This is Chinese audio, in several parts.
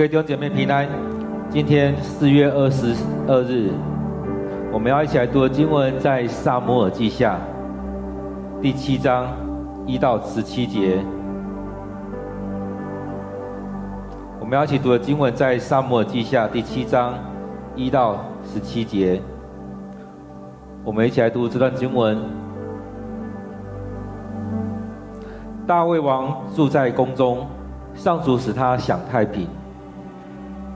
各位弟兄姐妹平安。今天四月二十二日，我们要一起来读的经文在撒母耳记下第七章一到十七节。我们要一起读的经文在撒母耳记下第七章一到十七节。我们一起来读这段经文。大卫王住在宫中，上主使他享太平。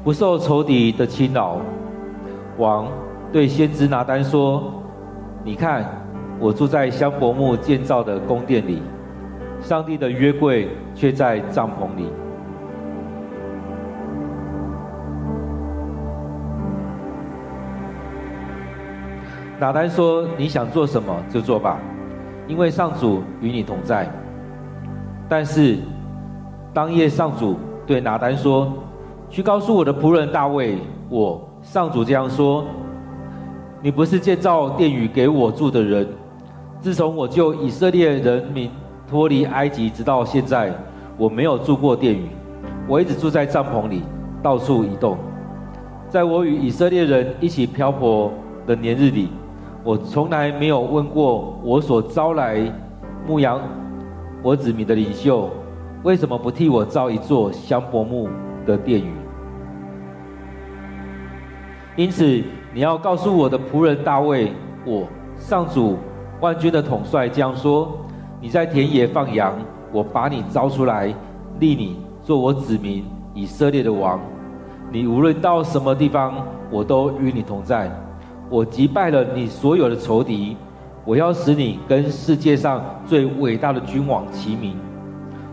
不受仇敌的侵扰，王对先知拿单说：“你看，我住在香柏木建造的宫殿里，上帝的约柜却在帐篷里。”拿单说：“你想做什么就做吧，因为上主与你同在。”但是当夜上主对拿单说。去告诉我的仆人大卫，我上主这样说：你不是建造殿宇给我住的人。自从我救以色列人民脱离埃及直到现在，我没有住过殿宇，我一直住在帐篷里，到处移动。在我与以色列人一起漂泊的年日里，我从来没有问过我所招来牧羊我子民的领袖，为什么不替我造一座香柏木的殿宇？因此，你要告诉我的仆人大卫，我上主万军的统帅这样说：你在田野放羊，我把你招出来，立你做我子民以色列的王。你无论到什么地方，我都与你同在。我击败了你所有的仇敌，我要使你跟世界上最伟大的君王齐名。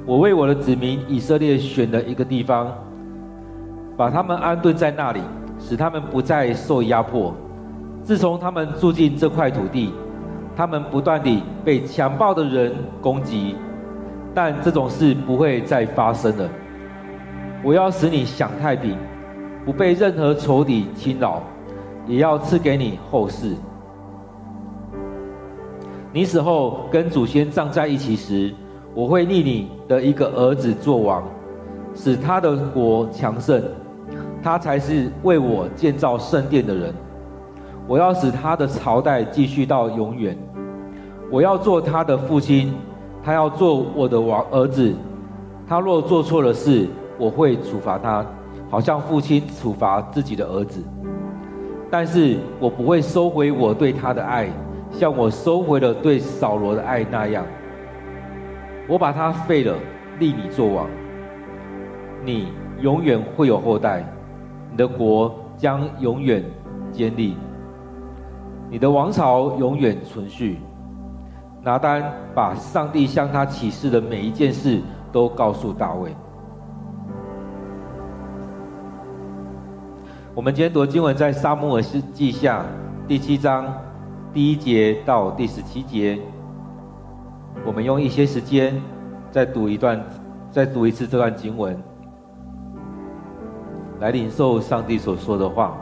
我为我的子民以色列选了一个地方，把他们安顿在那里。使他们不再受压迫。自从他们住进这块土地，他们不断地被强暴的人攻击，但这种事不会再发生了。我要使你享太平，不被任何仇敌侵扰，也要赐给你后世。你死后跟祖先葬在一起时，我会立你的一个儿子做王，使他的国强盛。他才是为我建造圣殿的人，我要使他的朝代继续到永远。我要做他的父亲，他要做我的王儿子。他若做错了事，我会处罚他，好像父亲处罚自己的儿子。但是我不会收回我对他的爱，像我收回了对扫罗的爱那样。我把他废了，立你做王，你永远会有后代。你的国将永远坚立，你的王朝永远存续。拿单把上帝向他启示的每一件事都告诉大卫。我们今天读经文在撒母耳记下第七章第一节到第十七节。我们用一些时间再读一段，再读一次这段经文。来领受上帝所说的话。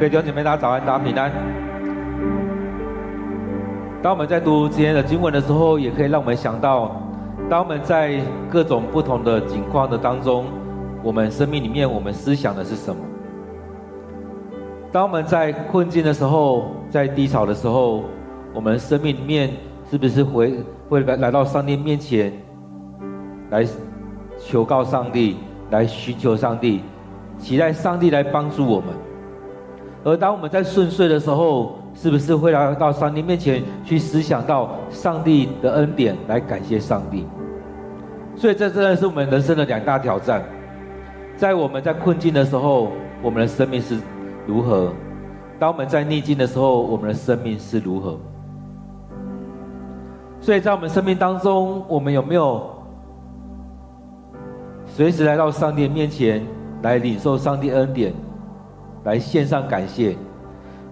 各位弟兄姐妹，大家早安，大家平安。当我们在读今天的经文的时候，也可以让我们想到，当我们在各种不同的境况的当中，我们生命里面我们思想的是什么？当我们在困境的时候，在低潮的时候，我们生命里面是不是会会来来到上帝面前，来求告上帝，来寻求上帝，期待上帝来帮助我们？而当我们在顺遂的时候，是不是会来到上帝面前去思想到上帝的恩典，来感谢上帝？所以这真的是我们人生的两大挑战。在我们在困境的时候，我们的生命是如何；当我们在逆境的时候，我们的生命是如何。所以在我们生命当中，我们有没有随时来到上帝面前，来领受上帝恩典，来献上感谢？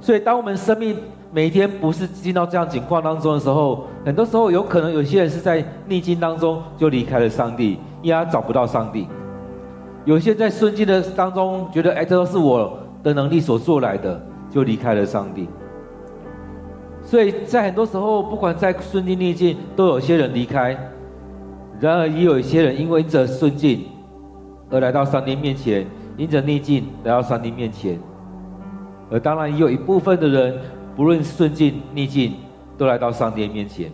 所以，当我们生命每天不是进到这样情况当中的时候，很多时候有可能有些人是在逆境当中就离开了上帝，因为他找不到上帝；有些在顺境的当中觉得，哎，这都是我的能力所做来的，就离开了上帝。所以在很多时候，不管在顺境逆境，都有些人离开；然而，也有一些人因为这顺境而来到上帝面前，因着逆境来到上帝面前。而当然，也有一部分的人，不论顺境逆境，都来到上帝面前。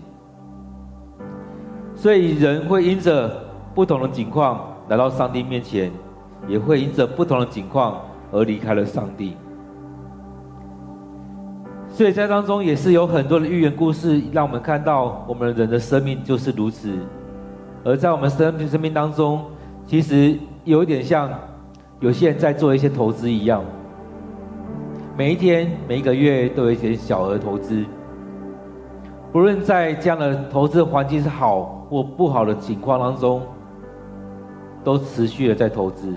所以，人会因着不同的境况来到上帝面前，也会因着不同的境况而离开了上帝。所以在当中也是有很多的寓言故事，让我们看到我们人的生命就是如此。而在我们生命生命当中，其实有一点像有些人在做一些投资一样。每一天、每一个月都有一些小额投资，不论在这样的投资环境是好或不好的情况当中，都持续的在投资。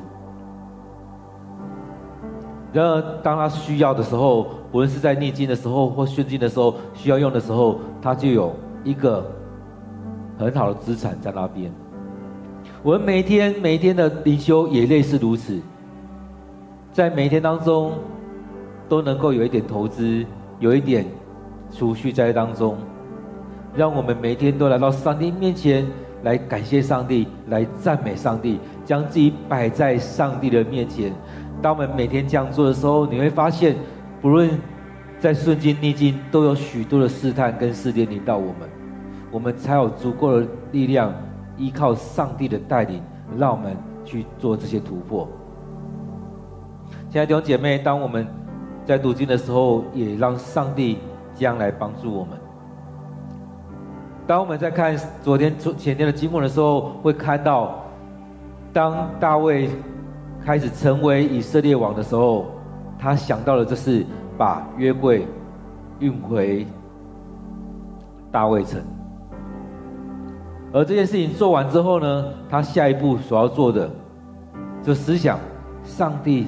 然而，当他需要的时候，不论是在逆境的时候或顺境的时候，需要用的时候，他就有一个很好的资产在那边。我们每天、每天的灵修也类似如此，在每一天当中。都能够有一点投资，有一点储蓄在当中，让我们每天都来到上帝面前来感谢上帝，来赞美上帝，将自己摆在上帝的面前。当我们每天这样做的时候，你会发现，不论在顺境逆境，都有许多的试探跟试炼临到我们，我们才有足够的力量，依靠上帝的带领，让我们去做这些突破。亲爱的弟兄姐妹，当我们在读经的时候，也让上帝将来帮助我们。当我们在看昨天、前天的经文的时候，会看到，当大卫开始成为以色列王的时候，他想到的就是把约柜运回大卫城。而这件事情做完之后呢，他下一步所要做的，就思想上帝。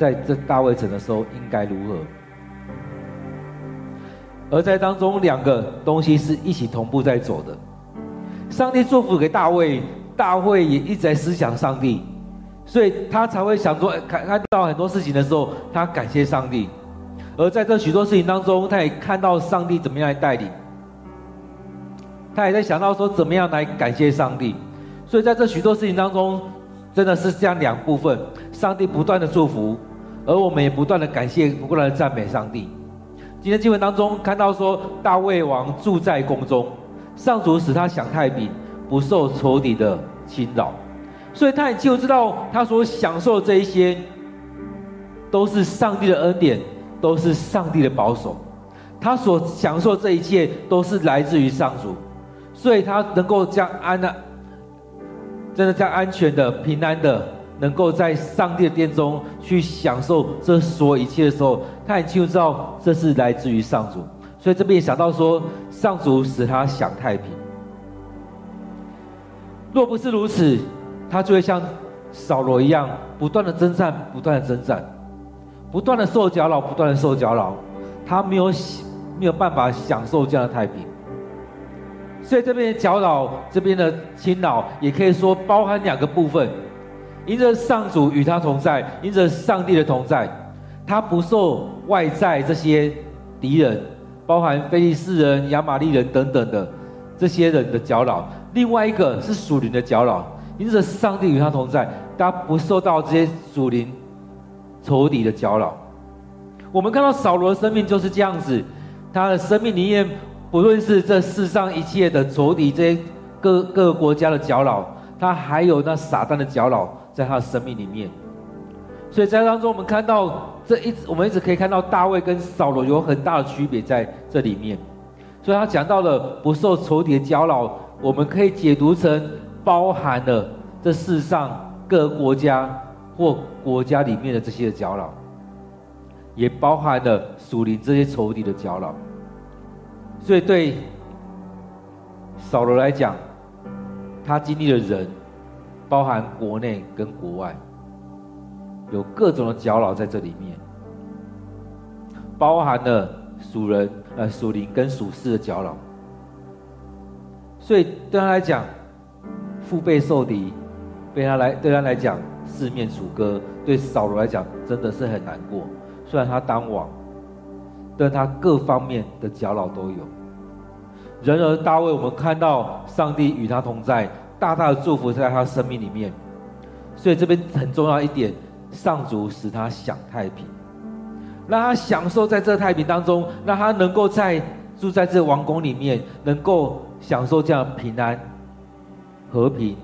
在这大卫城的时候应该如何？而在当中两个东西是一起同步在走的。上帝祝福给大卫，大卫也一直在思想上帝，所以他才会想说，看看到很多事情的时候，他感谢上帝。而在这许多事情当中，他也看到上帝怎么样来带领，他也在想到说怎么样来感谢上帝。所以在这许多事情当中，真的是这样两部分，上帝不断的祝福。而我们也不断的感谢，不断的赞美上帝。今天经文当中看到说，大卫王住在宫中，上主使他享太平，不受仇敌的侵扰，所以他也就知道他所享受的这一些，都是上帝的恩典，都是上帝的保守。他所享受这一切，都是来自于上主，所以他能够这样安的，真的这样安全的、平安的。能够在上帝的殿中去享受这所有一切的时候，他很清楚知道这是来自于上主，所以这边也想到说，上主使他享太平。若不是如此，他就会像扫罗一样，不断的征战，不断的征战，不断的受搅扰，不断的受搅扰，他没有没有办法享受这样的太平。所以这边的搅扰，这边的侵扰，也可以说包含两个部分。因着上主与他同在，因着上帝的同在，他不受外在这些敌人，包含非利士人、亚玛力人等等的这些人的搅扰；另外一个是属灵的搅扰，因着上帝与他同在，他不受到这些属灵仇敌的搅扰。我们看到扫罗的生命就是这样子，他的生命里面，不论是这世上一切的仇敌，这些各各个国家的搅扰，他还有那撒旦的搅扰，在他的生命里面。所以在当中，我们看到这一直，我们一直可以看到大卫跟扫罗有很大的区别在这里面。所以他讲到了不受仇敌的搅扰，我们可以解读成包含了这世上各个国家或国家里面的这些的搅扰。也包含了属灵这些仇敌的搅扰，所以对扫罗来讲，他经历了人，包含国内跟国外，有各种的搅扰在这里面，包含了属人呃属灵跟属世的搅扰，所以对他来讲，腹背受敌，对他来对他来讲四面楚歌，对扫罗来讲真的是很难过。虽然他当王，但他各方面的搅扰都有。然而大卫，我们看到上帝与他同在，大大的祝福在他生命里面。所以这边很重要一点，上主使他享太平，让他享受在这太平当中，让他能够在住在这王宫里面，能够享受这样平安、和平，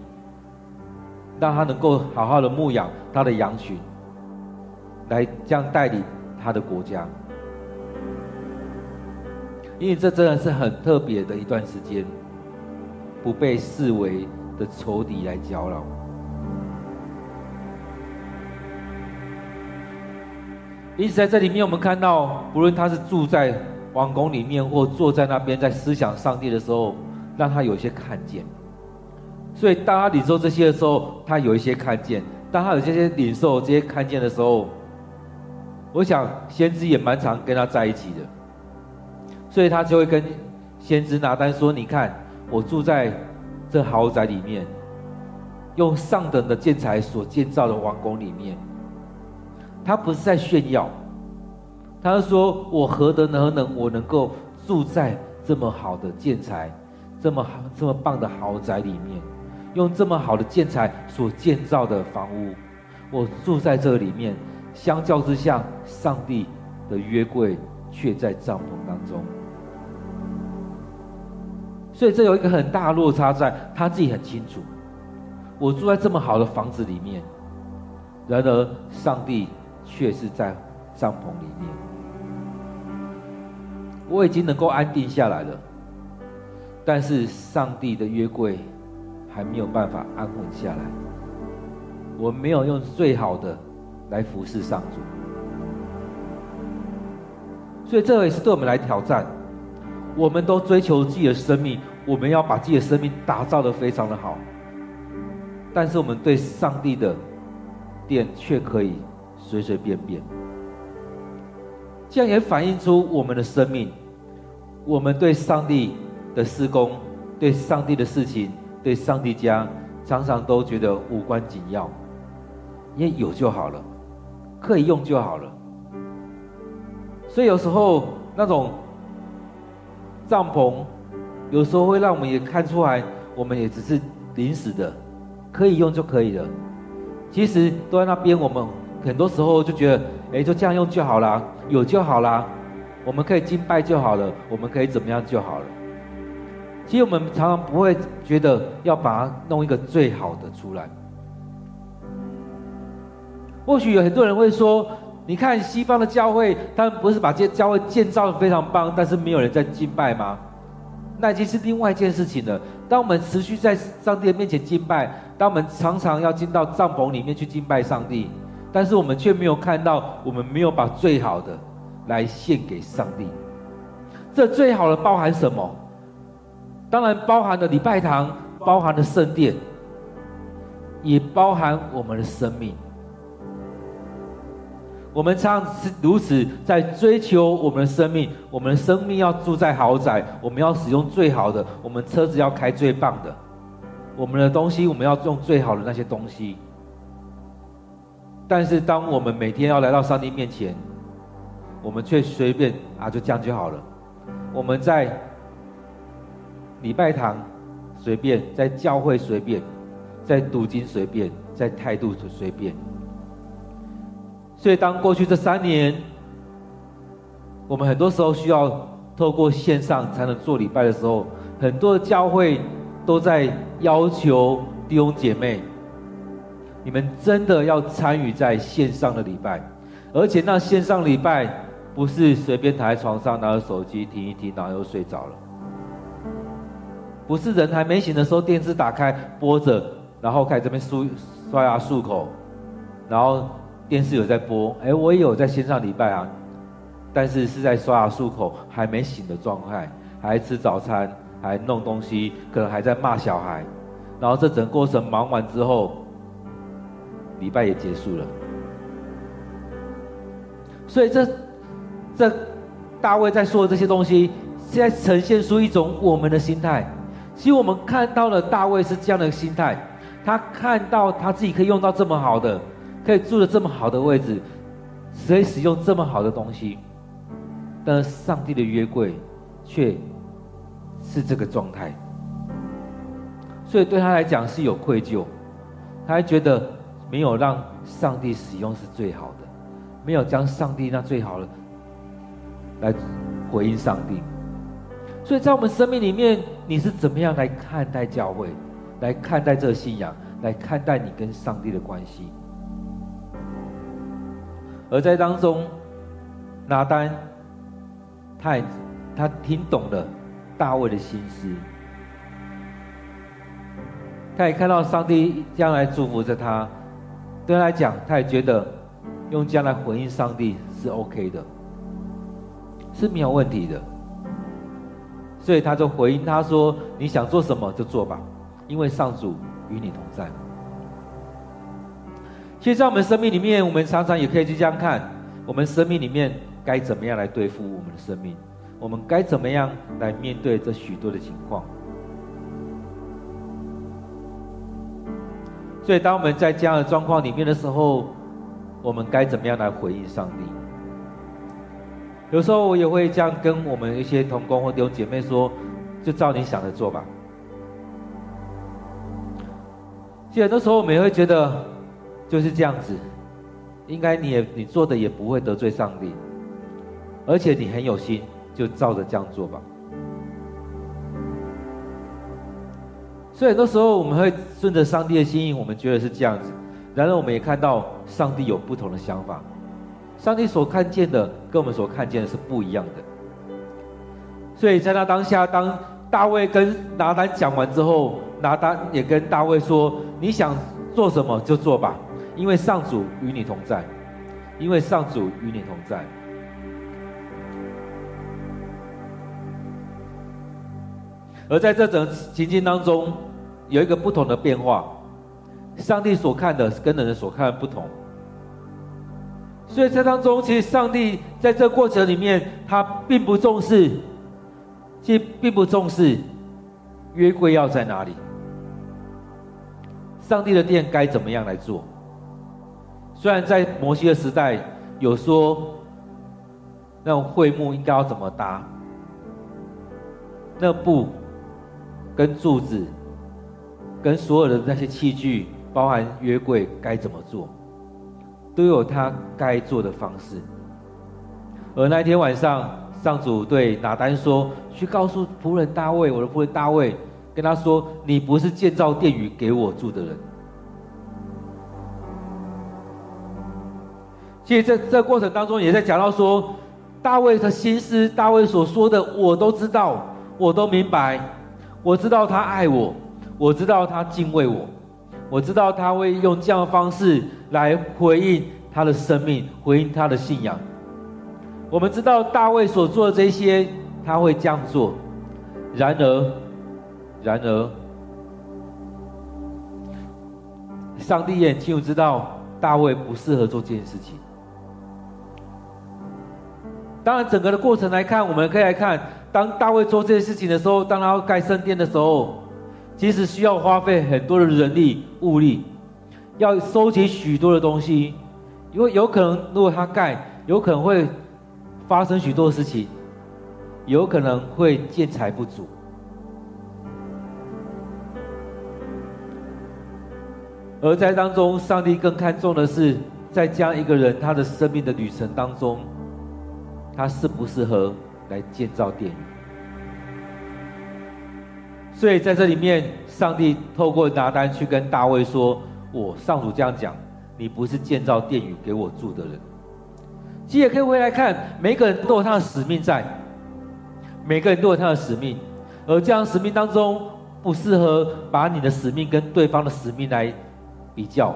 让他能够好好的牧养他的羊群，来这样带领。他的国家，因为这真的是很特别的一段时间，不被视为的仇敌来搅扰。因此，在这里面，我们看到，不论他是住在王宫里面，或坐在那边在思想上帝的时候，让他有一些看见。所以，当他领受这些的时候，他有一些看见；当他有这些领受这些看见的时候，我想先知也蛮常跟他在一起的，所以他就会跟先知拿单说：“你看，我住在这豪宅里面，用上等的建材所建造的王宫里面。他不是在炫耀，他是说我何德何能，我能够住在这么好的建材、这么好、这么棒的豪宅里面，用这么好的建材所建造的房屋，我住在这里面。”相较之下，上帝的约柜却在帐篷当中，所以这有一个很大的落差在，他自己很清楚，我住在这么好的房子里面，然而上帝却是在帐篷里面，我已经能够安定下来了，但是上帝的约柜还没有办法安稳下来，我没有用最好的。来服侍上主，所以这也是对我们来挑战。我们都追求自己的生命，我们要把自己的生命打造得非常的好，但是我们对上帝的殿却可以随随便便。这样也反映出我们的生命，我们对上帝的施工、对上帝的事情、对上帝家，常常都觉得无关紧要，因为有就好了。可以用就好了，所以有时候那种帐篷，有时候会让我们也看出来，我们也只是临时的，可以用就可以了。其实都在那边，我们很多时候就觉得，哎，就这样用就好啦，有就好啦，我们可以敬拜就好了，我们可以怎么样就好了。其实我们常常不会觉得要把它弄一个最好的出来。或许有很多人会说：“你看西方的教会，他们不是把这教会建造的非常棒，但是没有人在敬拜吗？那已经是另外一件事情了。当我们持续在上帝的面前敬拜，当我们常常要进到帐篷里面去敬拜上帝，但是我们却没有看到，我们没有把最好的来献给上帝。这最好的包含什么？当然包含了礼拜堂，包含了圣殿，也包含我们的生命。”我们常常是如此在追求我们的生命，我们的生命要住在豪宅，我们要使用最好的，我们车子要开最棒的，我们的东西我们要用最好的那些东西。但是当我们每天要来到上帝面前，我们却随便啊，就这样就好了。我们在礼拜堂随便，在教会随便，在读经随便，在态度随便。所以，当过去这三年，我们很多时候需要透过线上才能做礼拜的时候，很多的教会都在要求弟兄姐妹，你们真的要参与在线上的礼拜，而且那线上礼拜。不是随便躺在床上拿着手机听一听，然后又睡着了。不是人还没醒的时候，电视打开播着，然后开始这边漱刷牙漱口，然后电视有在播，哎，我也有在线上礼拜啊，但是是在刷牙漱口还没醒的状态，还吃早餐，还弄东西，可能还在骂小孩，然后这整个过程忙完之后，礼拜也结束了。所以这。这大卫在说的这些东西，现在呈现出一种我们的心态。其实我们看到了大卫是这样的心态，他看到他自己可以用到这么好的，可以住的这么好的位置，可以使用这么好的东西，但是上帝的约柜却是这个状态，所以对他来讲是有愧疚，他还觉得没有让上帝使用是最好的，没有将上帝那最好的。来回应上帝，所以在我们生命里面，你是怎么样来看待教会，来看待这个信仰，来看待你跟上帝的关系？而在当中，拿单，他也他听懂了大卫的心思，他也看到上帝将来祝福着他，对他来讲，他也觉得用将来回应上帝是 OK 的。是没有问题的，所以他就回应他说：“你想做什么就做吧，因为上主与你同在。”其实，在我们生命里面，我们常常也可以去这样看：我们生命里面该怎么样来对付我们的生命？我们该怎么样来面对这许多的情况？所以，当我们在这样的状况里面的时候，我们该怎么样来回应上帝？有时候我也会这样跟我们一些同工或弟兄姐妹说，就照你想的做吧。其实很多时候我们也会觉得就是这样子，应该你也你做的也不会得罪上帝，而且你很有心，就照着这样做吧。所以很多时候我们会顺着上帝的心意，我们觉得是这样子，然而我们也看到上帝有不同的想法。上帝所看见的跟我们所看见的是不一样的，所以在那当下，当大卫跟拿单讲完之后，拿单也跟大卫说：“你想做什么就做吧，因为上主与你同在，因为上主与你同在。”而在这整情境当中，有一个不同的变化，上帝所看的跟人所看的不同。所以，在当中，其实上帝在这过程里面，他并不重视，其实并不重视约柜要在哪里，上帝的殿该怎么样来做。虽然在摩西的时代有说，那种会幕应该要怎么搭，那布跟柱子跟所有的那些器具，包含约柜该怎么做。都有他该做的方式。而那天晚上，上主对拿单说：“去告诉仆人大卫，我的仆人大卫，跟他说，你不是建造殿宇给我住的人。”其实这这过程当中，也在讲到说，大卫的心思，大卫所说的，我都知道，我都明白，我知道他爱我，我知道他敬畏我。我知道他会用这样的方式来回应他的生命，回应他的信仰。我们知道大卫所做的这些，他会这样做。然而，然而，上帝也很清楚知道大卫不适合做这件事情。当然，整个的过程来看，我们可以来看，当大卫做这些事情的时候，当他要盖圣殿的时候。其实需要花费很多的人力物力，要收集许多的东西，因为有可能如果他盖，有可能会发生许多事情，有可能会建材不足。而在当中，上帝更看重的是，在这样一个人他的生命的旅程当中，他适不适合来建造殿宇。所以在这里面，上帝透过拿单去跟大卫说：“我上主这样讲，你不是建造殿宇给我住的人。”其实也可以回来看，每个人都有他的使命在，每个人都有他的使命，而这样使命当中，不适合把你的使命跟对方的使命来比较。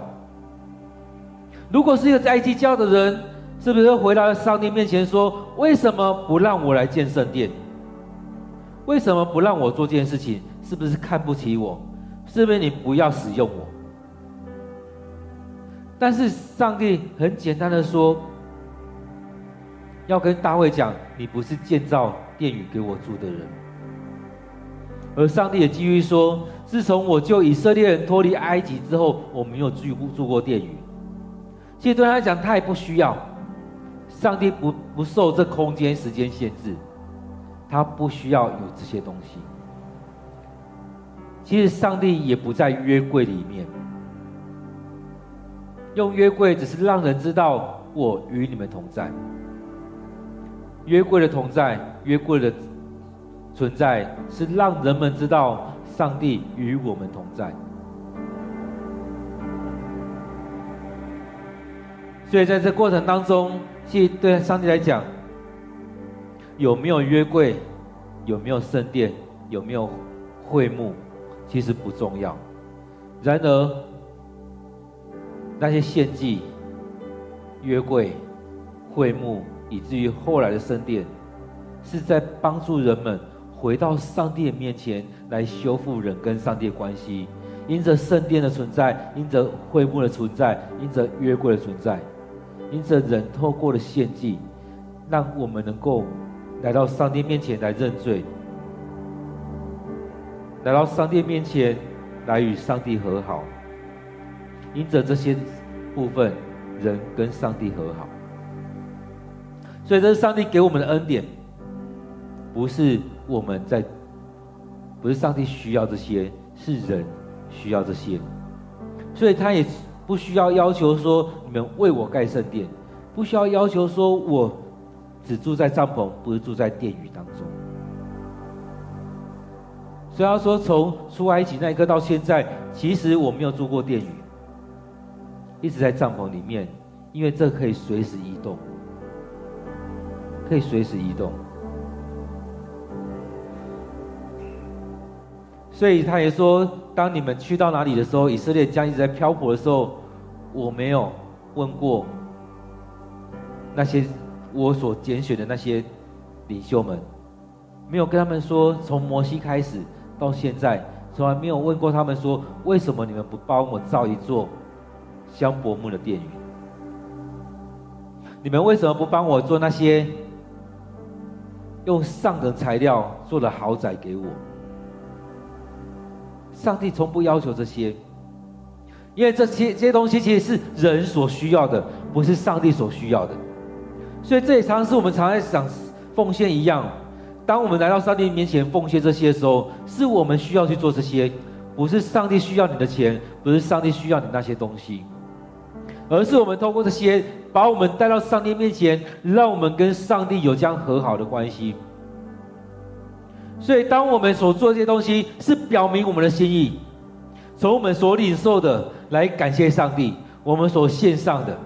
如果是一个在计较的人，是不是回到上帝面前说：“为什么不让我来建圣殿？为什么不让我做这件事情？”是不是看不起我？是不是你不要使用我？但是上帝很简单的说，要跟大卫讲，你不是建造殿宇给我住的人。而上帝也继续说，自从我救以色列人脱离埃及之后，我没有住住过殿宇。其实对他来讲，他也不需要。上帝不不受这空间时间限制，他不需要有这些东西。其实上帝也不在约柜里面，用约柜只是让人知道我与你们同在。约柜的同在，约柜的存在，是让人们知道上帝与我们同在。所以在这过程当中，其实对上帝来讲，有没有约柜，有没有圣殿，有没有会幕？其实不重要，然而那些献祭、约柜、会幕，以至于后来的圣殿，是在帮助人们回到上帝的面前来修复人跟上帝的关系。因着圣殿的存在，因着会幕的存在，因着约柜的存在，因着人透过了献祭，让我们能够来到上帝面前来认罪。来到上帝面前，来与上帝和好。因着这些部分，人跟上帝和好。所以这是上帝给我们的恩典，不是我们在，不是上帝需要这些，是人需要这些。所以他也不需要要求说你们为我盖圣殿，不需要要求说我只住在帐篷，不是住在殿宇当中。所以他说，从出埃及那一刻到现在，其实我没有住过殿宇，一直在帐篷里面，因为这可以随时移动，可以随时移动。所以他也说，当你们去到哪里的时候，以色列将一直在漂泊的时候，我没有问过那些我所拣选的那些领袖们，没有跟他们说，从摩西开始。到现在从来没有问过他们说，为什么你们不帮我造一座香柏木的殿宇？你们为什么不帮我做那些用上等材料做的豪宅给我？上帝从不要求这些，因为这些这些东西其实是人所需要的，不是上帝所需要的。所以这也常常是我们常在想奉献一样。当我们来到上帝面前奉献这些的时候，是我们需要去做这些，不是上帝需要你的钱，不是上帝需要你那些东西，而是我们透过这些，把我们带到上帝面前，让我们跟上帝有这样和好的关系。所以，当我们所做这些东西，是表明我们的心意，从我们所领受的来感谢上帝，我们所献上的。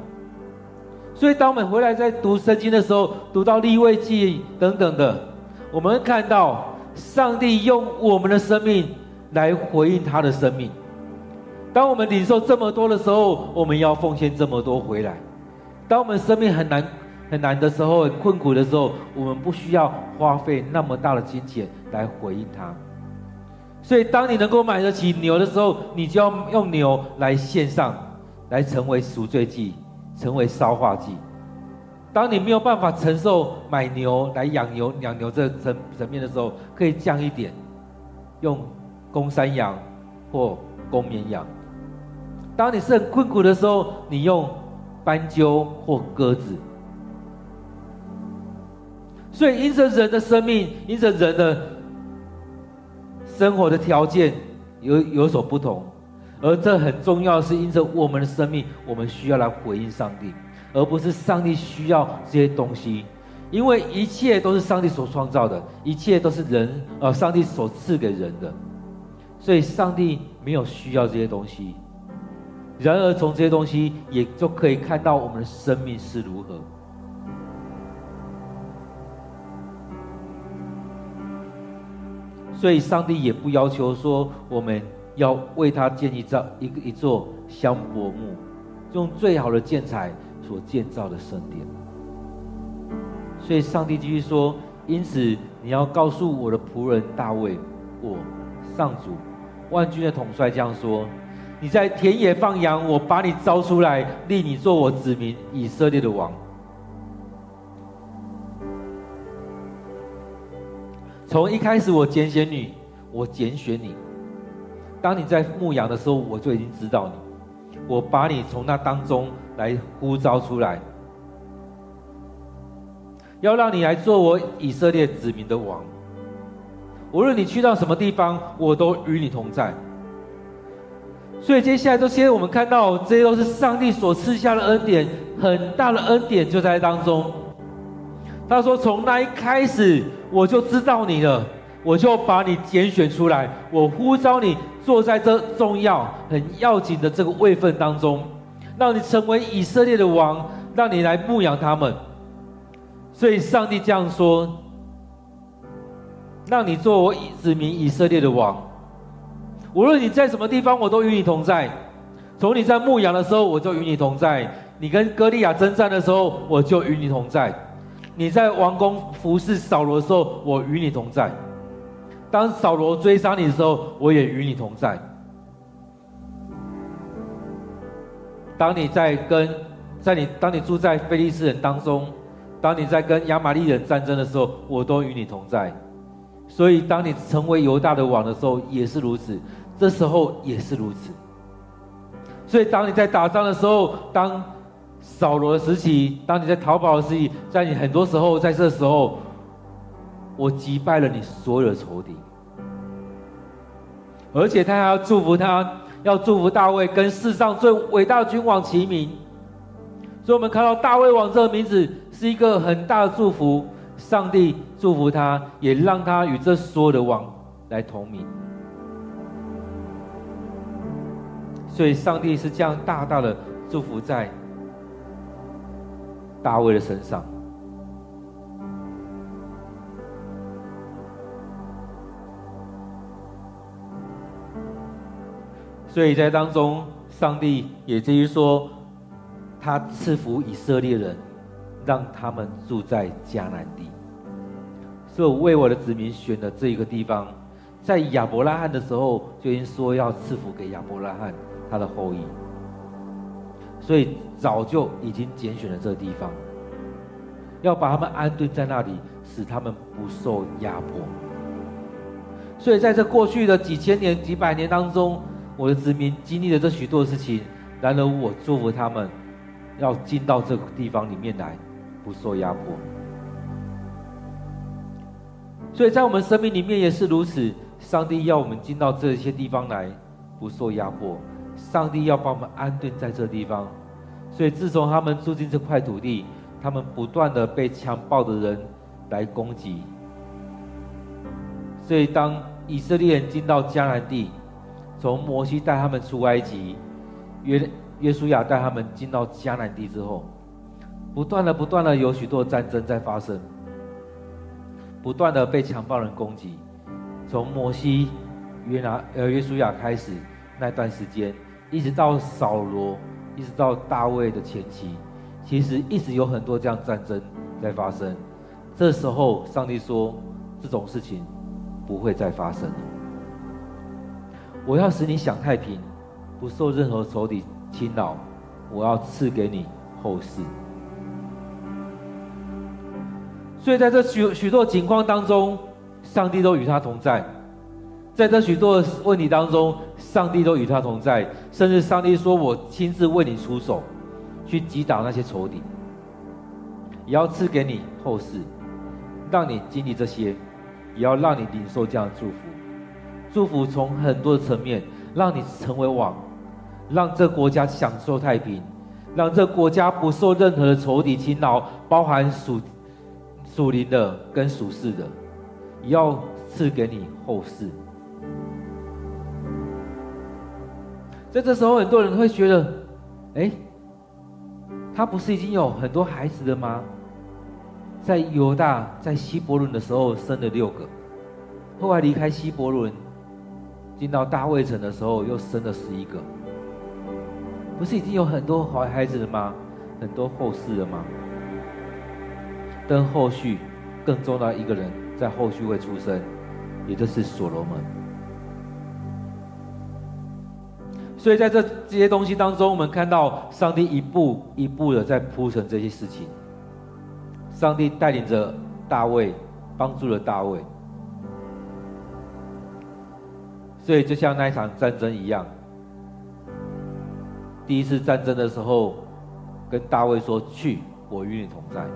所以，当我们回来在读圣经的时候，读到立位记等等的。我们看到上帝用我们的生命来回应他的生命。当我们领受这么多的时候，我们要奉献这么多回来。当我们生命很难很难的时候、困苦的时候，我们不需要花费那么大的金钱来回应他。所以，当你能够买得起牛的时候，你就要用牛来献上，来成为赎罪祭，成为烧化祭。当你没有办法承受买牛来养牛养牛这层层面的时候，可以降一点，用公山羊或公绵羊。当你是很困苦的时候，你用斑鸠或鸽子。所以，因着人的生命，因着人的生活的条件有有所不同，而这很重要是，因着我们的生命，我们需要来回应上帝，而不是上帝需要这些东西。因为一切都是上帝所创造的，一切都是人呃上帝所赐给人的，所以上帝没有需要这些东西。然而，从这些东西也就可以看到我们的生命是如何。所以，上帝也不要求说我们要为他建一造一个一座香柏木，用最好的建材所建造的圣殿。所以，上帝继续说：“因此，你要告诉我的仆人大卫，我上主万军的统帅这样说：你在田野放羊，我把你招出来，立你做我子民以色列的王。”从一开始，我拣选你，我拣选你。当你在牧羊的时候，我就已经知道你。我把你从那当中来呼召出来，要让你来做我以色列子民的王。无论你去到什么地方，我都与你同在。所以接下来这些，我们看到这些都是上帝所赐下的恩典，很大的恩典就在当中。他说：“从那一开始，我就知道你了，我就把你拣选出来，我呼召你坐在这重要、很要紧的这个位份当中，让你成为以色列的王，让你来牧养他们。所以，上帝这样说：让你做我子民以色列的王。无论你在什么地方，我都与你同在。从你在牧羊的时候，我就与你同在；你跟歌利亚征战的时候，我就与你同在。”你在王宫服侍扫罗的时候，我与你同在；当扫罗追杀你的时候，我也与你同在；当你在跟在你当你住在非利士人当中，当你在跟亚玛力人战争的时候，我都与你同在。所以，当你成为犹大的王的时候，也是如此；这时候也是如此。所以，当你在打仗的时候，当扫罗的时期，当你在逃跑的时期，在你很多时候，在这时候，我击败了你所有的仇敌，而且他还要祝福他，要祝福大卫跟世上最伟大的君王齐名。所以，我们看到大卫王这个名字是一个很大的祝福，上帝祝福他，也让他与这所有的王来同名。所以，上帝是这样大大的祝福在。大卫的身上，所以在当中，上帝也至于说，他赐福以色列人，让他们住在迦南地。所以我为我的子民选了这一个地方，在亚伯拉罕的时候就已经说要赐福给亚伯拉罕他的后裔。所以早就已经拣选了这个地方，要把他们安顿在那里，使他们不受压迫。所以在这过去的几千年、几百年当中，我的子民经历了这许多事情，然而我祝福他们，要进到这个地方里面来，不受压迫。所以在我们生命里面也是如此，上帝要我们进到这些地方来，不受压迫。上帝要把我们安顿在这地方，所以自从他们住进这块土地，他们不断的被强暴的人来攻击。所以当以色列人进到迦南地，从摩西带他们出埃及，约约书亚带他们进到迦南地之后，不断的不断的有许多战争在发生，不断的被强暴人攻击。从摩西约拿呃约书亚开始那段时间。一直到扫罗，一直到大卫的前期，其实一直有很多这样战争在发生。这时候，上帝说：“这种事情不会再发生了。我要使你享太平，不受任何仇敌侵扰。我要赐给你后世。”所以，在这许许多情况当中，上帝都与他同在。在这许多问题当中，上帝都与他同在，甚至上帝说：“我亲自为你出手，去击倒那些仇敌，也要赐给你后世，让你经历这些，也要让你领受这样的祝福。祝福从很多的层面，让你成为王，让这国家享受太平，让这国家不受任何的仇敌侵扰，包含属属灵的跟属世的，也要赐给你后世。在这时候，很多人会觉得，哎，他不是已经有很多孩子了吗？在犹大在希伯伦的时候生了六个，后来离开希伯伦，进到大卫城的时候又生了十一个，不是已经有很多好孩子了吗？很多后世了吗？但后续更重要一个人在后续会出生，也就是所罗门。所以在这这些东西当中，我们看到上帝一步一步的在铺陈这些事情。上帝带领着大卫，帮助了大卫。所以就像那一场战争一样，第一次战争的时候，跟大卫说：“去，我与你同在。”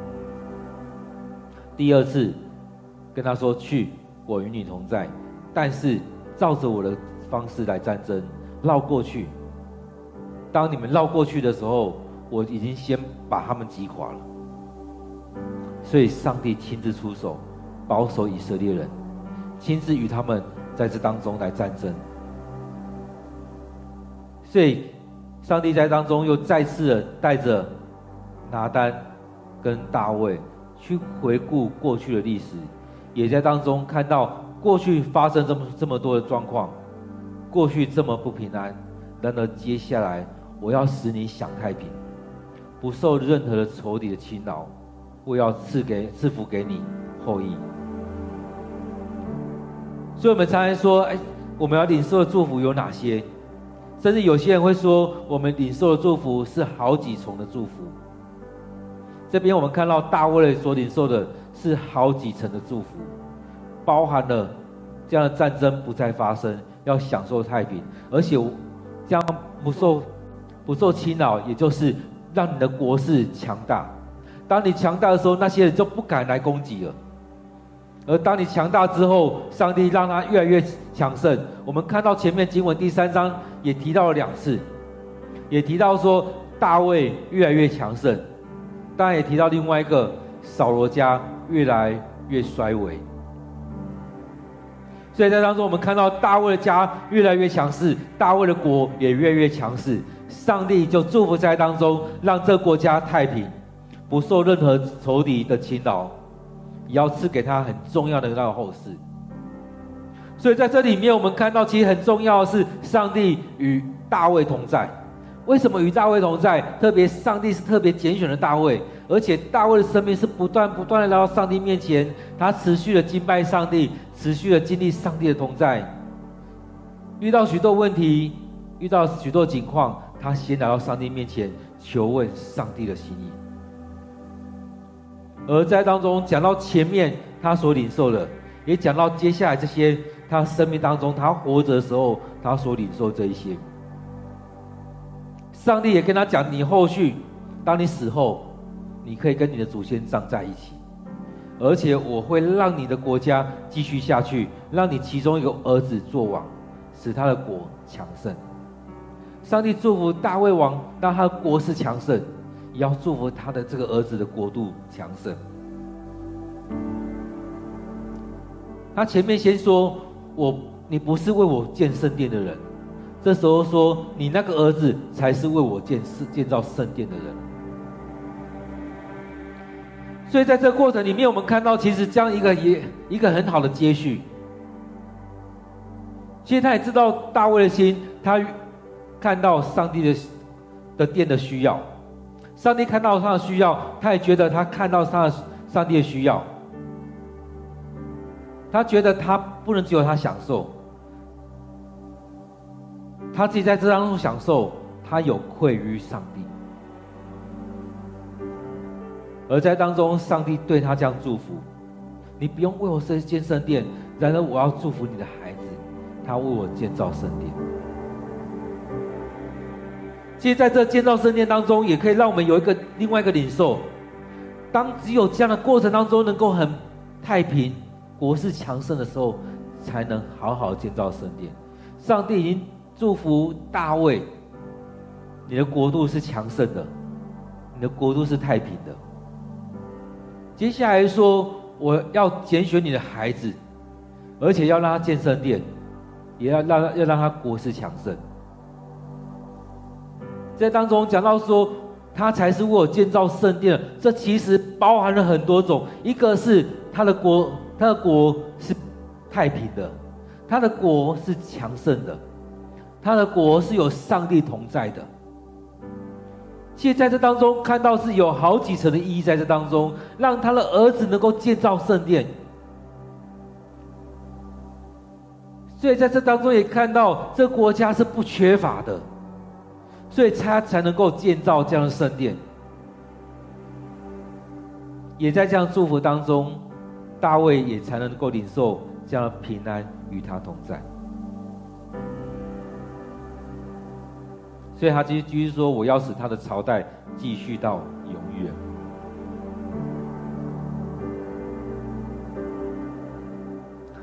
第二次跟他说：“去，我与你同在。”但是照着我的方式来战争。绕过去。当你们绕过去的时候，我已经先把他们击垮了。所以，上帝亲自出手，保守以色列人，亲自与他们在这当中来战争。所以，上帝在当中又再次的带着拿单跟大卫去回顾过去的历史，也在当中看到过去发生这么这么多的状况。过去这么不平安，然而接下来我要使你享太平，不受任何的仇敌的侵扰，我要赐给赐福给你后裔。所以，我们常常说，哎，我们要领受的祝福有哪些？甚至有些人会说，我们领受的祝福是好几重的祝福。这边我们看到大卫所领受的是好几层的祝福，包含了这样的战争不再发生。要享受太平，而且将不受不受侵扰，也就是让你的国势强大。当你强大的时候，那些人就不敢来攻击了。而当你强大之后，上帝让他越来越强盛。我们看到前面经文第三章也提到了两次，也提到说大卫越来越强盛，当然也提到另外一个扫罗家越来越衰微。所以在当中，我们看到大卫的家越来越强势，大卫的国也越来越强势。上帝就祝福在当中，让这个国家太平，不受任何仇敌的侵扰，也要赐给他很重要的那个后世。所以在这里面，我们看到其实很重要的是，上帝与大卫同在。为什么与大卫同在？特别上帝是特别拣选的大卫，而且大卫的生命是不断不断的来到上帝面前，他持续的敬拜上帝，持续的经历上帝的同在。遇到许多问题，遇到许多情况，他先来到上帝面前求问上帝的心意。而在当中讲到前面他所领受的，也讲到接下来这些他生命当中他活着的时候他所领受这一些。上帝也跟他讲：“你后续，当你死后，你可以跟你的祖先葬在一起，而且我会让你的国家继续下去，让你其中一个儿子做王，使他的国强盛。”上帝祝福大卫王，让他的国势强盛，也要祝福他的这个儿子的国度强盛。他前面先说：“我，你不是为我建圣殿的人。”这时候说，你那个儿子才是为我建设建造圣殿的人。所以在这个过程里面，我们看到其实这样一个也一个很好的接续。其实他也知道大卫的心，他看到上帝的的殿的需要，上帝看到他的需要，他也觉得他看到他上帝的需要，他觉得他不能只有他享受。他自己在这当中享受，他有愧于上帝，而在当中，上帝对他这样祝福：你不用为我设建圣殿，然而我要祝福你的孩子，他为我建造圣殿。其实在这建造圣殿当中，也可以让我们有一个另外一个领受。当只有这样的过程当中，能够很太平、国势强盛的时候，才能好好建造圣殿。上帝已经祝福大卫，你的国度是强盛的，你的国度是太平的。接下来说，我要拣选你的孩子，而且要让他建圣殿，也要让要让他国势强盛。在当中讲到说，他才是为我建造圣殿。这其实包含了很多种，一个是他的国，他的国是太平的，他的国是强盛的，他的国是有上帝同在的。其实在这当中看到是有好几层的意义，在这当中让他的儿子能够建造圣殿。所以在这当中也看到这国家是不缺乏的。所以他才能够建造这样的圣殿，也在这样祝福当中，大卫也才能够领受这样的平安与他同在。所以他继续继续说：“我要使他的朝代继续到永远。”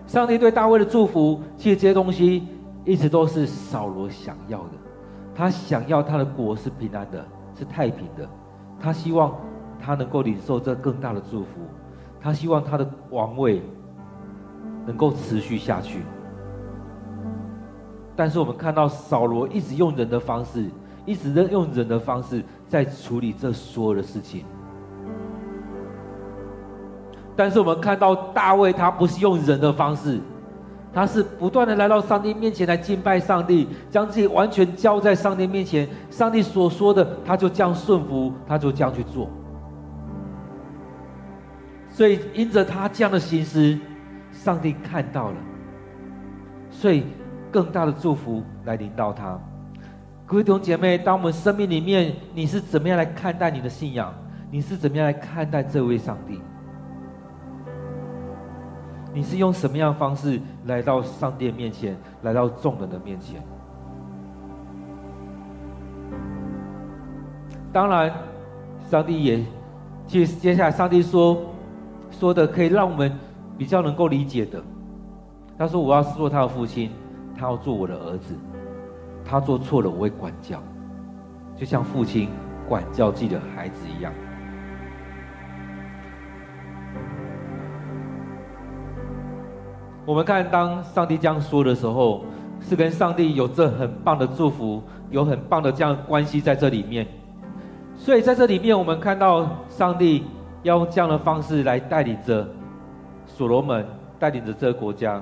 上帝对大卫的祝福，其实这些东西一直都是扫罗想要的。他想要他的国是平安的，是太平的。他希望他能够领受这更大的祝福。他希望他的王位能够持续下去。但是我们看到扫罗一直用人的方式，一直在用人的方式在处理这所有的事情。但是我们看到大卫，他不是用人的方式。他是不断的来到上帝面前来敬拜上帝，将自己完全交在上帝面前。上帝所说的，他就这样顺服，他就这样去做。所以因着他这样的心思，上帝看到了，所以更大的祝福来临到他。各位弟兄姐妹，当我们生命里面，你是怎么样来看待你的信仰？你是怎么样来看待这位上帝？你是用什么样的方式来到上帝面前，来到众人的面前？当然，上帝也，接接下来上帝说说的可以让我们比较能够理解的。他说：“我要做他的父亲，他要做我的儿子。他做错了，我会管教，就像父亲管教自己的孩子一样。”我们看，当上帝这样说的时候，是跟上帝有这很棒的祝福，有很棒的这样关系在这里面。所以在这里面，我们看到上帝要用这样的方式来带领着所罗门，带领着这个国家。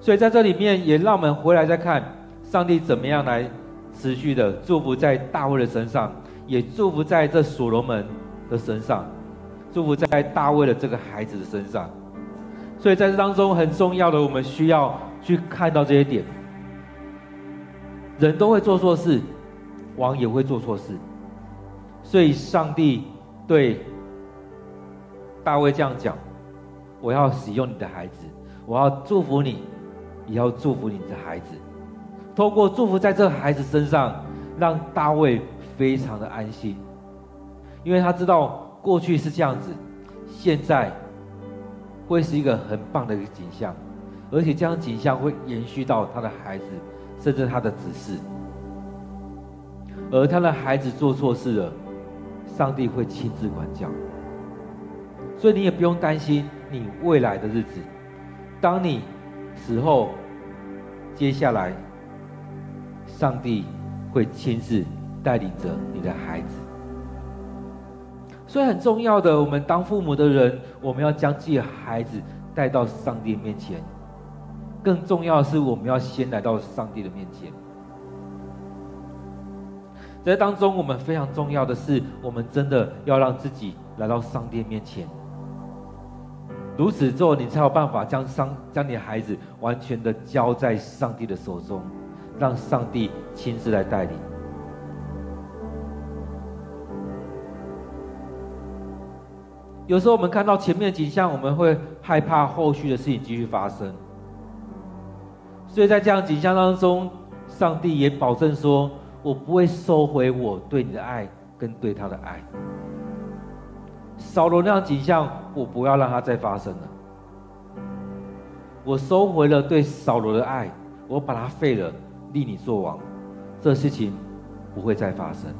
所以在这里面，也让我们回来再看上帝怎么样来持续的祝福在大卫的身上，也祝福在这所罗门的身上。祝福在大卫的这个孩子的身上，所以在这当中很重要的，我们需要去看到这些点。人都会做错事，王也会做错事，所以上帝对大卫这样讲：“我要使用你的孩子，我要祝福你，也要祝福你的孩子。透过祝福在这孩子身上，让大卫非常的安心，因为他知道。”过去是这样子，现在会是一个很棒的一个景象，而且这样景象会延续到他的孩子，甚至他的子嗣。而他的孩子做错事了，上帝会亲自管教，所以你也不用担心你未来的日子。当你此后，接下来，上帝会亲自带领着你的孩子。所以很重要的，我们当父母的人，我们要将自己的孩子带到上帝面前。更重要的是，我们要先来到上帝的面前。在当中，我们非常重要的是，我们真的要让自己来到上帝面前。如此做，你才有办法将上将你的孩子完全的交在上帝的手中，让上帝亲自来带领。有时候我们看到前面的景象，我们会害怕后续的事情继续发生，所以在这样景象当中，上帝也保证说：“我不会收回我对你的爱跟对他的爱。”扫罗那样景象，我不要让它再发生了。我收回了对扫罗的爱，我把它废了，立你做王，这事情不会再发生。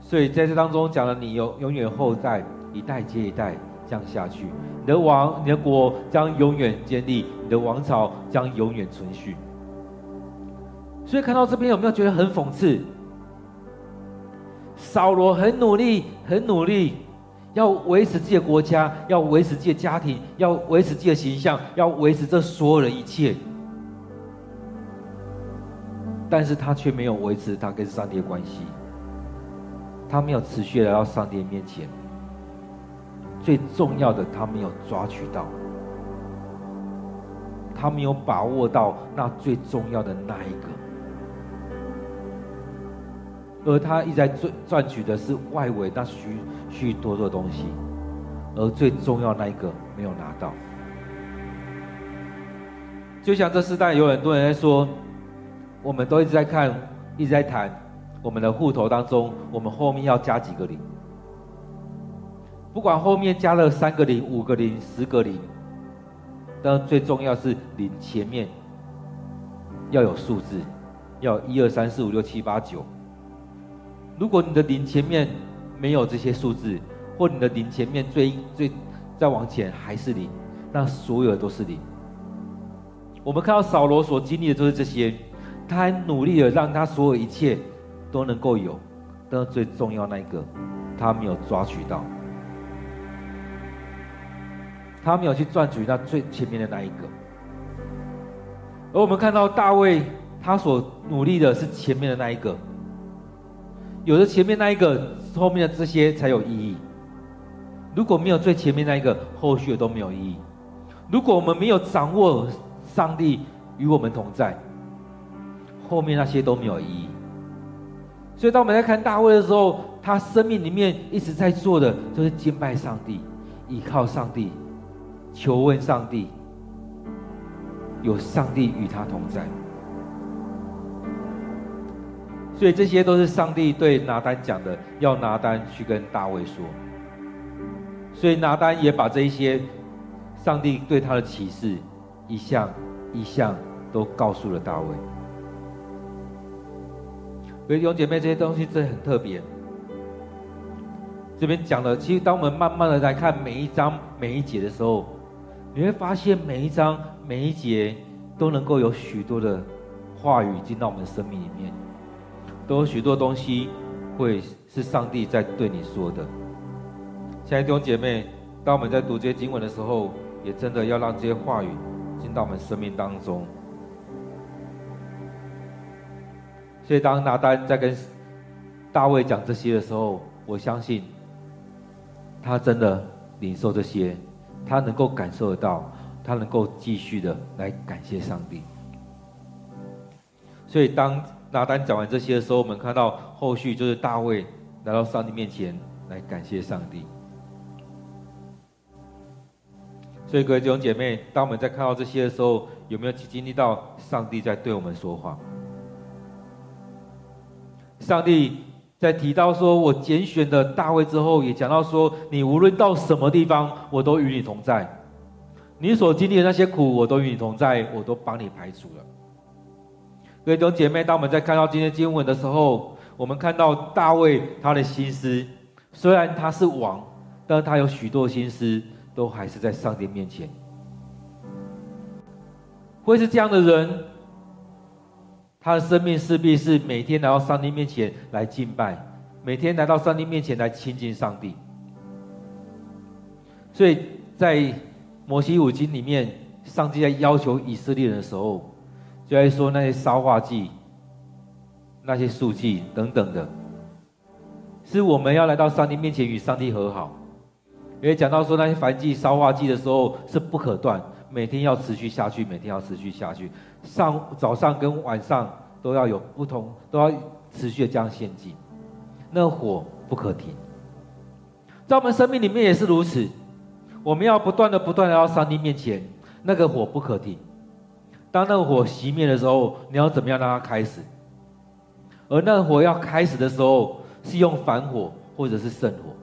所以在这当中讲了，你永永远后代一代接一代这样下去，你的王、你的国将永远建立，你的王朝将永远存续。所以看到这边有没有觉得很讽刺？扫罗很努力，很努力，要维持自己的国家，要维持自己的家庭，要维持自己的形象，要维持这所有的一切，但是他却没有维持他跟上帝的关系，他没有持续来到上帝面前。最重要的，他没有抓取到。他没有把握到那最重要的那一个。而他一直在赚赚取的是外围那许许多多的东西，而最重要那一个没有拿到。就像这世代有很多人在说，我们都一直在看，一直在谈我们的户头当中，我们后面要加几个零。不管后面加了三个零、五个零、十个零，但最重要是零前面要有数字，要一二三四五六七八九。如果你的零前面没有这些数字，或你的零前面最最再往前还是零，那所有的都是零。我们看到扫罗所经历的就是这些，他还努力的让他所有一切都能够有，但最重要那一个，他没有抓取到，他没有去赚取那最前面的那一个。而我们看到大卫，他所努力的是前面的那一个。有了前面那一个，后面的这些才有意义。如果没有最前面那一个，后续的都没有意义。如果我们没有掌握上帝与我们同在，后面那些都没有意义。所以，当我们在看大卫的时候，他生命里面一直在做的就是敬拜上帝、依靠上帝、求问上帝，有上帝与他同在。所以这些都是上帝对拿单讲的，要拿单去跟大卫说。所以拿单也把这一些上帝对他的启示，一项一项都告诉了大卫。所以弟兄姐妹，这些东西真的很特别。这边讲的，其实当我们慢慢的来看每一章每一节的时候，你会发现每一章每一节都能够有许多的话语进到我们的生命里面。都有许多东西会是上帝在对你说的，亲爱的弟兄姐妹，当我们在读这些经文的时候，也真的要让这些话语进到我们生命当中。所以，当拿单在跟大卫讲这些的时候，我相信他真的领受这些，他能够感受得到，他能够继续的来感谢上帝。所以，当那单讲完这些的时候，我们看到后续就是大卫来到上帝面前来感谢上帝。所以各位弟兄姐妹，当我们在看到这些的时候，有没有经历到上帝在对我们说话？上帝在提到说我拣选的大卫之后，也讲到说，你无论到什么地方，我都与你同在。你所经历的那些苦，我都与你同在，我都帮你排除了。各位弟兄姐妹，当我们在看到今天经文的时候，我们看到大卫他的心思，虽然他是王，但是他有许多心思都还是在上帝面前。会是这样的人，他的生命势必是每天来到上帝面前来敬拜，每天来到上帝面前来亲近上帝。所以在摩西五经里面，上帝在要求以色列人的时候。就在说那些烧化剂、那些素祭等等的，是我们要来到上帝面前与上帝和好。因为讲到说那些燔祭、烧化剂的时候是不可断，每天要持续下去，每天要持续下去，上早上跟晚上都要有不同，都要持续的这样献祭，那火不可停。在我们生命里面也是如此，我们要不断的、不断的到上帝面前，那个火不可停。当那个火熄灭的时候，你要怎么样让它开始？而那个火要开始的时候，是用反火或者是圣火。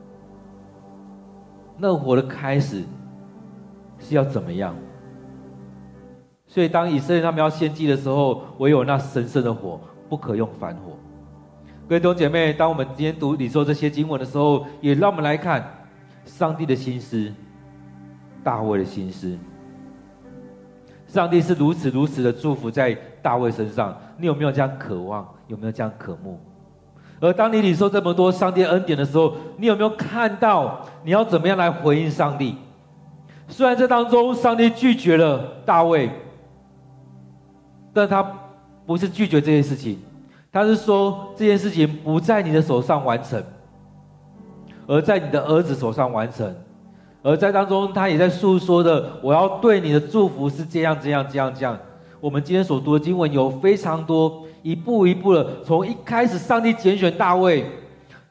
那个火的开始是要怎么样？所以当以色列他们要献祭的时候，唯有那神圣的火，不可用反火。各位弟兄姐妹，当我们今天读你说这些经文的时候，也让我们来看上帝的心思，大卫的心思。上帝是如此如此的祝福在大卫身上，你有没有这样渴望？有没有这样渴慕？而当你领受这么多上帝恩典的时候，你有没有看到你要怎么样来回应上帝？虽然这当中上帝拒绝了大卫，但他不是拒绝这件事情，他是说这件事情不在你的手上完成，而在你的儿子手上完成。而在当中，他也在诉说的，我要对你的祝福是这样、这样、这样、这样。我们今天所读的经文有非常多，一步一步的，从一开始上帝拣选大卫，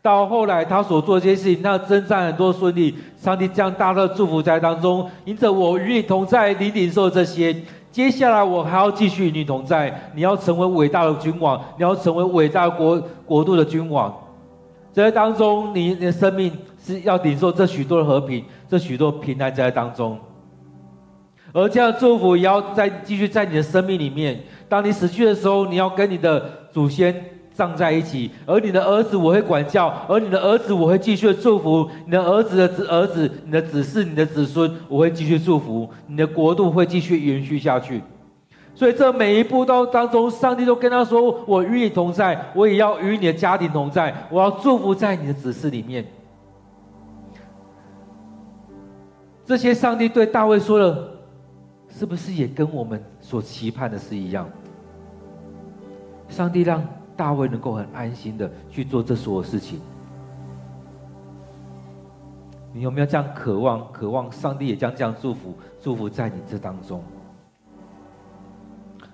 到后来他所做这些事情，那征战很多顺利，上帝将大大的祝福在当中。因着我与你同在，你领受这些，接下来我还要继续与你同在。你要成为伟大的君王，你要成为伟大国国度的君王。在当中，你你的生命是要领受这许多的和平。这许多平安在当中，而这样的祝福也要再继续在你的生命里面。当你死去的时候，你要跟你的祖先葬在一起，而你的儿子我会管教，而你的儿子我会继续祝福，你的儿子的子儿子，你的子嗣，你的子孙，我会继续祝福，你的国度会继续延续下去。所以这每一步都当中，上帝都跟他说：“我与你同在，我也要与你的家庭同在，我要祝福在你的子嗣里面。”这些上帝对大卫说了，是不是也跟我们所期盼的是一样？上帝让大卫能够很安心的去做这所有事情。你有没有这样渴望？渴望上帝也将这样祝福祝福在你这当中？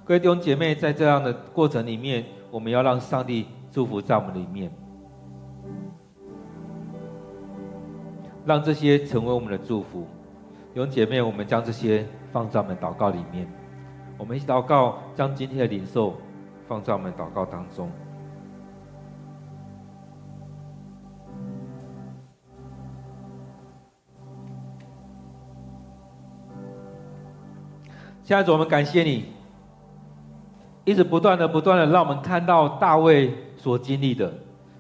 各位弟兄姐妹，在这样的过程里面，我们要让上帝祝福在我们里面，让这些成为我们的祝福。弟兄姐妹，我们将这些放在我们祷告里面，我们一起祷告，将今天的灵受放在我们祷告当中。现在主，我们感谢你，一直不断的、不断的让我们看到大卫所经历的，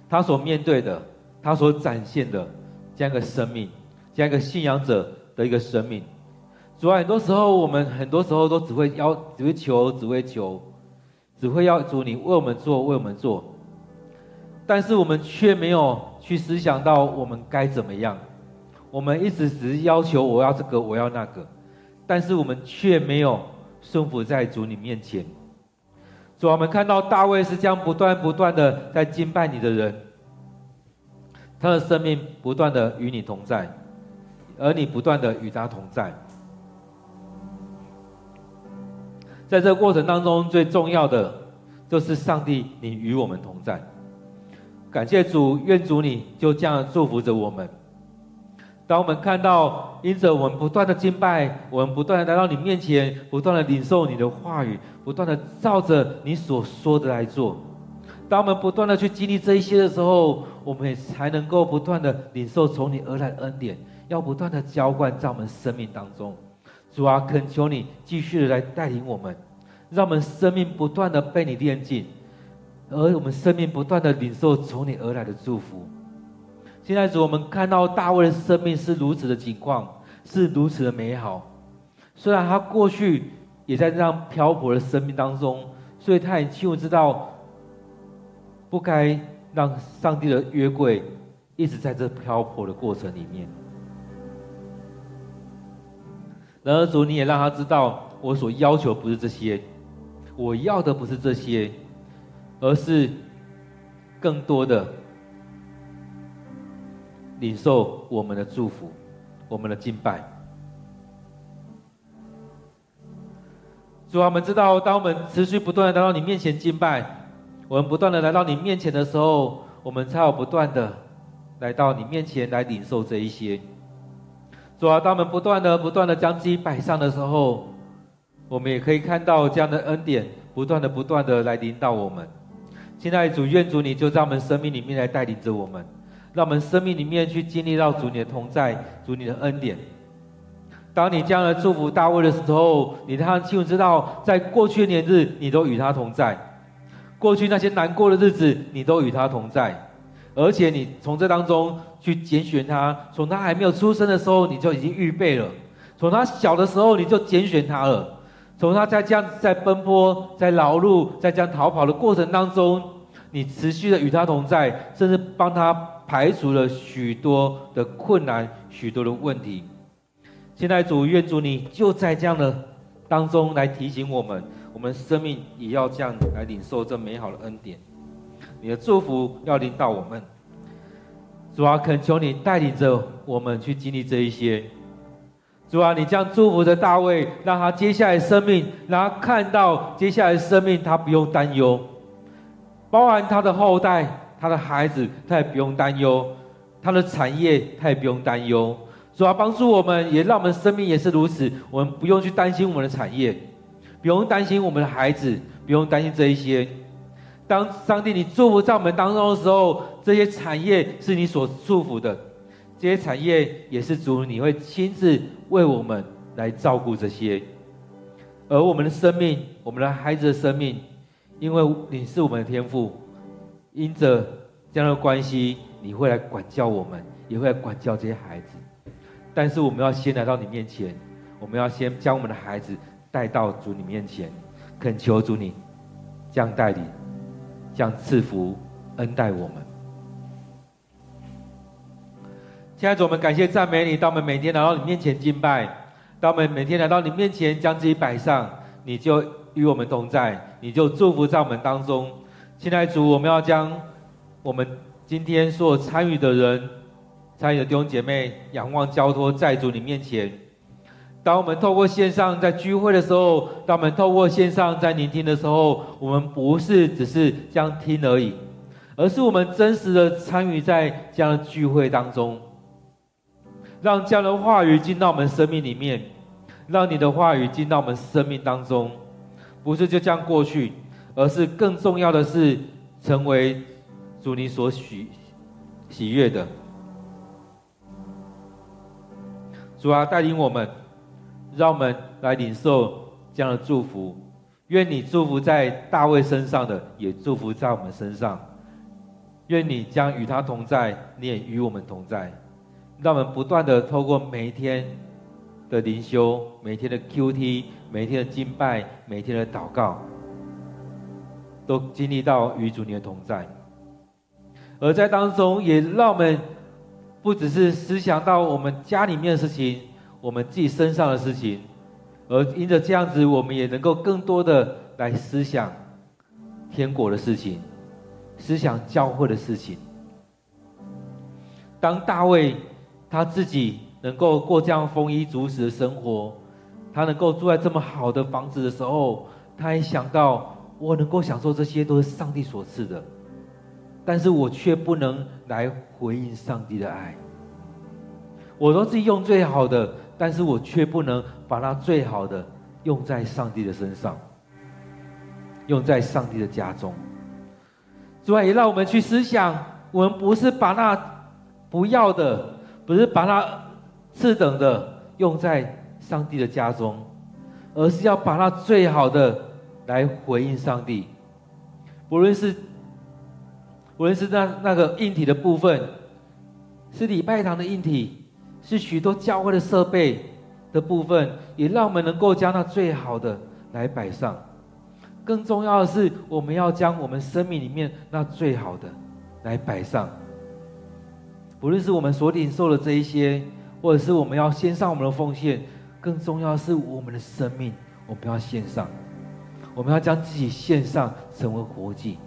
他所面对的，他所展现的这样一个生命，这样一个信仰者。一个生命，主啊，很多时候我们很多时候都只会要，只会求，只会求，只会要主你为我们做，为我们做，但是我们却没有去思想到我们该怎么样。我们一直只是要求我要这个，我要那个，但是我们却没有顺服在主你面前。主啊，我们看到大卫是这样不断不断的在敬拜你的人，他的生命不断的与你同在。而你不断的与他同在，在这过程当中，最重要的就是上帝，你与我们同在。感谢主，愿主你就这样祝福着我们。当我们看到，因着我们不断的敬拜，我们不断的来到你面前，不断的领受你的话语，不断的照着你所说的来做。当我们不断的去经历这一些的时候，我们也才能够不断的领受从你而来的恩典。要不断的浇灌在我们生命当中，主啊，恳求你继续的来带领我们，让我们生命不断的被你炼净，而我们生命不断的领受从你而来的祝福。现在主，我们看到大卫的生命是如此的景况，是如此的美好。虽然他过去也在这样漂泊的生命当中，所以他也清楚知道，不该让上帝的约柜一直在这漂泊的过程里面。然而，主你也让他知道，我所要求不是这些，我要的不是这些，而是更多的领受我们的祝福，我们的敬拜。主啊，我们知道，当我们持续不断的来到你面前敬拜，我们不断的来到你面前的时候，我们才有不断的来到你面前来领受这一些。主啊，当我们不断的、不断的将自己摆上的时候，我们也可以看到这样的恩典，不断的、不断的来临到我们。亲爱的主，愿主你就在我们生命里面来带领着我们，让我们生命里面去经历到主你的同在、主你的恩典。当你这样的祝福大卫的时候，你让他清楚知道，在过去的年日，你都与他同在；过去那些难过的日子，你都与他同在。而且你从这当中去拣选他，从他还没有出生的时候，你就已经预备了；从他小的时候，你就拣选他了；从他在这样在奔波、在劳碌、在这样逃跑的过程当中，你持续的与他同在，甚至帮他排除了许多的困难、许多的问题。现在主，愿主你就在这样的当中来提醒我们，我们生命也要这样来领受这美好的恩典。你的祝福要临到我们，主啊，恳求你带领着我们去经历这一些。主啊，你将祝福着大卫，让他接下来生命，让他看到接下来生命，他不用担忧，包含他的后代、他的孩子，他也不用担忧，他的产业他也不用担忧。主啊，帮助我们，也让我们生命也是如此，我们不用去担心我们的产业，不用担心我们的孩子，不用担心这一些。当上帝你祝福在我们当中的时候，这些产业是你所祝福的，这些产业也是主你会亲自为我们来照顾这些，而我们的生命，我们的孩子的生命，因为你是我们的天父，因着这样的关系，你会来管教我们，也会来管教这些孩子。但是我们要先来到你面前，我们要先将我们的孩子带到主你面前，恳求主你这样带领。将赐福恩待我们，亲爱的主，我们感谢赞美你。当我们每天来到你面前敬拜，当我们每天来到你面前将自己摆上，你就与我们同在，你就祝福在我们当中。亲爱的主，我们要将我们今天所有参与的人、参与的弟兄姐妹，仰望交托在主你面前。当我们透过线上在聚会的时候，当我们透过线上在聆听的时候，我们不是只是这样听而已，而是我们真实的参与在这样的聚会当中，让这样的话语进到我们生命里面，让你的话语进到我们生命当中，不是就这样过去，而是更重要的是成为主你所喜喜悦的。主啊，带领我们。让我们来领受这样的祝福，愿你祝福在大卫身上的，也祝福在我们身上。愿你将与他同在，你也与我们同在。让我们不断的透过每一天的灵修，每天的 QT，每天的敬拜，每天的祷告，都经历到与主你的同在。而在当中，也让我们不只是思想到我们家里面的事情。我们自己身上的事情，而因着这样子，我们也能够更多的来思想天国的事情，思想教会的事情。当大卫他自己能够过这样丰衣足食的生活，他能够住在这么好的房子的时候，他也想到我能够享受这些都是上帝所赐的，但是我却不能来回应上帝的爱，我都自己用最好的。但是我却不能把它最好的用在上帝的身上，用在上帝的家中。主啊，也让我们去思想，我们不是把那不要的，不是把那次等的用在上帝的家中，而是要把那最好的来回应上帝。无论是无论是那那个硬体的部分，是礼拜堂的硬体。是许多教会的设备的部分，也让我们能够将那最好的来摆上。更重要的是，我们要将我们生命里面那最好的来摆上。不论是我们所领受的这一些，或者是我们要献上我们的奉献，更重要是我们的生命，我们要献上。我们要将自己献上，成为活祭。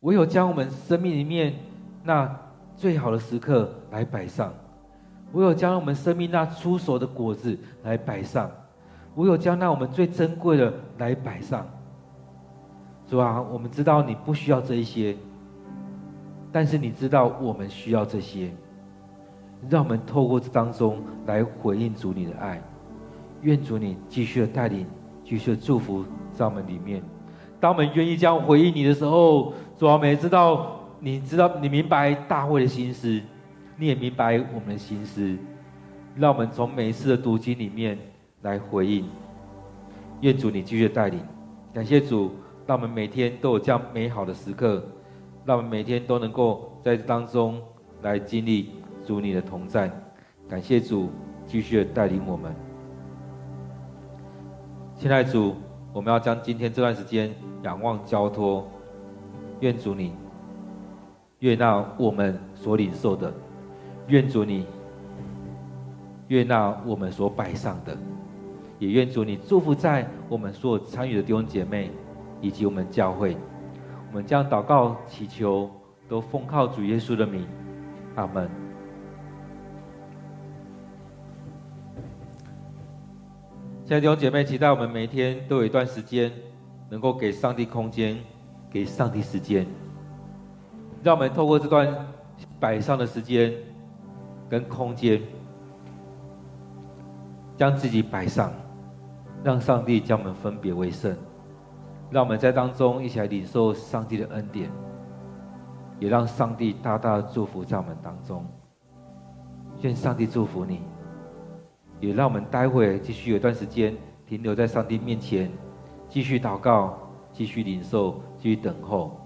唯有将我们生命里面那最好的时刻来摆上。唯有将我们生命那出手的果子来摆上，唯有将那我们最珍贵的来摆上。主啊，我们知道你不需要这一些，但是你知道我们需要这些。让我们透过这当中来回应主你的爱。愿主你继续的带领，继续的祝福在我们里面。当我们愿意这样回应你的时候，主啊，我们也知道，你知道，你明白大卫的心思，你也明白我们的心思。让我们从每一次的读经里面来回应。愿主你继续带领，感谢主，让我们每天都有这样美好的时刻，让我们每天都能够在这当中来经历主你的同在。感谢主，继续的带领我们。亲爱主，我们要将今天这段时间仰望交托，愿主你悦纳我们所领受的，愿主你悦纳我们所摆上的，也愿主你祝福在我们所有参与的弟兄姐妹以及我们教会。我们将祷告祈求，都奉靠主耶稣的名，阿门。亲爱的弟兄姐妹，期待我们每天都有一段时间，能够给上帝空间，给上帝时间，让我们透过这段摆上的时间跟空间，将自己摆上，让上帝将我们分别为圣，让我们在当中一起来领受上帝的恩典，也让上帝大大祝福在我们当中。愿上帝祝福你。也让我们待会继续有一段时间停留在上帝面前，继续祷告，继续领受，继续等候。